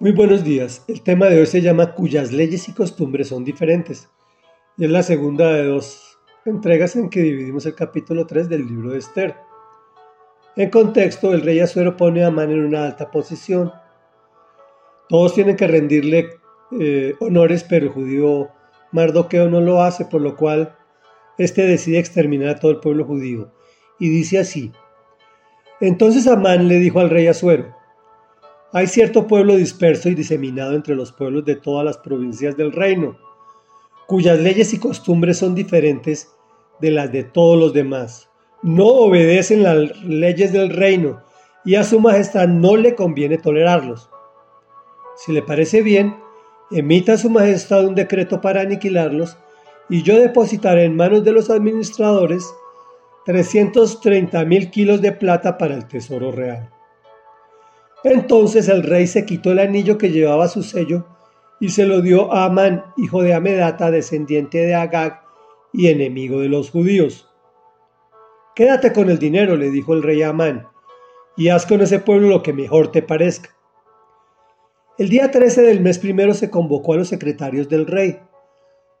Muy buenos días. El tema de hoy se llama Cuyas leyes y costumbres son diferentes. Y es la segunda de dos entregas en que dividimos el capítulo 3 del libro de Esther. En contexto, el rey Azuero pone a Amán en una alta posición. Todos tienen que rendirle eh, honores, pero el judío Mardoqueo no lo hace, por lo cual éste decide exterminar a todo el pueblo judío. Y dice así. Entonces Amán le dijo al rey Azuero, hay cierto pueblo disperso y diseminado entre los pueblos de todas las provincias del reino, cuyas leyes y costumbres son diferentes de las de todos los demás. No obedecen las leyes del reino y a su majestad no le conviene tolerarlos. Si le parece bien, emita a su majestad un decreto para aniquilarlos y yo depositaré en manos de los administradores 330 mil kilos de plata para el tesoro real. Entonces el rey se quitó el anillo que llevaba su sello y se lo dio a Amán, hijo de Amedata, descendiente de Agag y enemigo de los judíos. Quédate con el dinero, le dijo el rey a Amán, y haz con ese pueblo lo que mejor te parezca. El día 13 del mes primero se convocó a los secretarios del rey.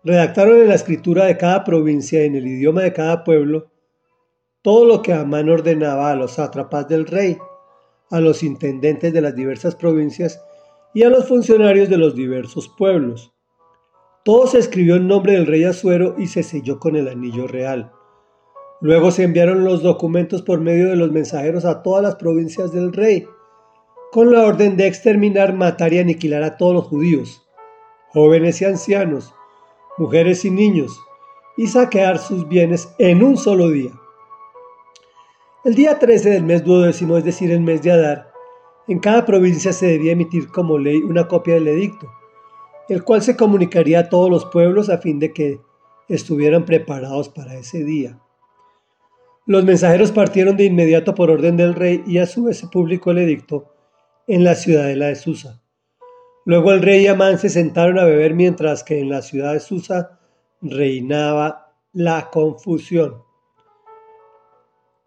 Redactaron en la escritura de cada provincia y en el idioma de cada pueblo todo lo que Amán ordenaba a los sátrapas del rey a los intendentes de las diversas provincias y a los funcionarios de los diversos pueblos. Todo se escribió en nombre del rey Azuero y se selló con el anillo real. Luego se enviaron los documentos por medio de los mensajeros a todas las provincias del rey, con la orden de exterminar, matar y aniquilar a todos los judíos, jóvenes y ancianos, mujeres y niños, y saquear sus bienes en un solo día. El día 13 del mes duodécimo, es decir, el mes de Adar, en cada provincia se debía emitir como ley una copia del edicto, el cual se comunicaría a todos los pueblos a fin de que estuvieran preparados para ese día. Los mensajeros partieron de inmediato por orden del rey y a su vez se publicó el edicto en la ciudadela de Susa. Luego el rey y Amán se sentaron a beber mientras que en la ciudad de Susa reinaba la confusión.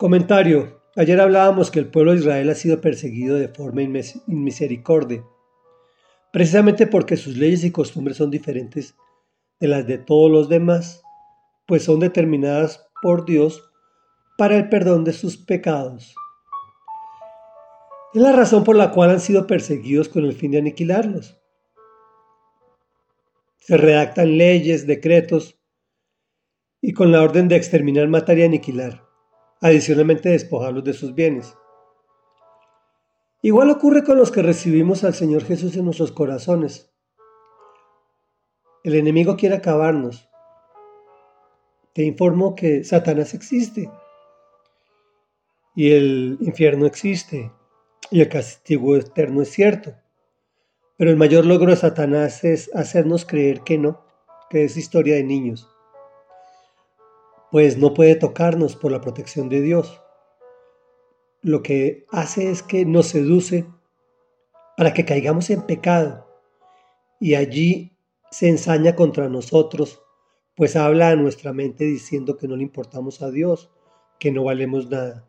Comentario. Ayer hablábamos que el pueblo de Israel ha sido perseguido de forma inmisericordia, precisamente porque sus leyes y costumbres son diferentes de las de todos los demás, pues son determinadas por Dios para el perdón de sus pecados. Es la razón por la cual han sido perseguidos con el fin de aniquilarlos. Se redactan leyes, decretos, y con la orden de exterminar, matar y aniquilar adicionalmente despojarlos de sus bienes. Igual ocurre con los que recibimos al Señor Jesús en nuestros corazones. El enemigo quiere acabarnos. Te informo que Satanás existe y el infierno existe y el castigo eterno es cierto. Pero el mayor logro de Satanás es hacernos creer que no, que es historia de niños pues no puede tocarnos por la protección de Dios. Lo que hace es que nos seduce para que caigamos en pecado y allí se ensaña contra nosotros, pues habla a nuestra mente diciendo que no le importamos a Dios, que no valemos nada.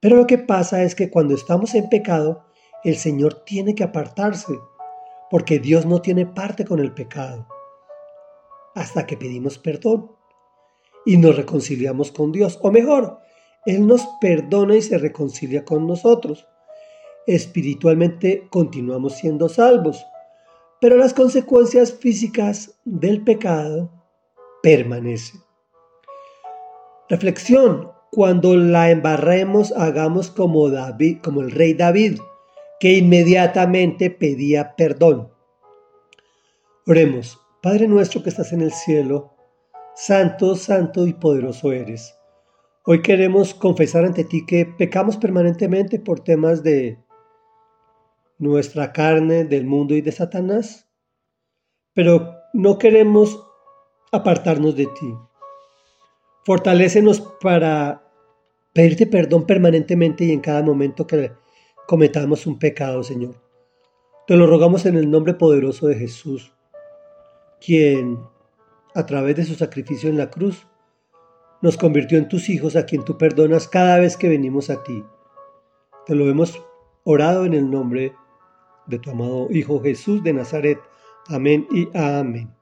Pero lo que pasa es que cuando estamos en pecado, el Señor tiene que apartarse, porque Dios no tiene parte con el pecado, hasta que pedimos perdón y nos reconciliamos con Dios. O mejor, Él nos perdona y se reconcilia con nosotros. Espiritualmente continuamos siendo salvos, pero las consecuencias físicas del pecado permanecen. Reflexión. Cuando la embarremos, hagamos como David, como el rey David, que inmediatamente pedía perdón. Oremos, Padre nuestro que estás en el cielo, Santo, santo y poderoso eres. Hoy queremos confesar ante ti que pecamos permanentemente por temas de nuestra carne, del mundo y de Satanás, pero no queremos apartarnos de ti. Fortalécenos para pedirte perdón permanentemente y en cada momento que cometamos un pecado, Señor. Te lo rogamos en el nombre poderoso de Jesús, quien a través de su sacrificio en la cruz, nos convirtió en tus hijos a quien tú perdonas cada vez que venimos a ti. Te lo hemos orado en el nombre de tu amado Hijo Jesús de Nazaret. Amén y amén.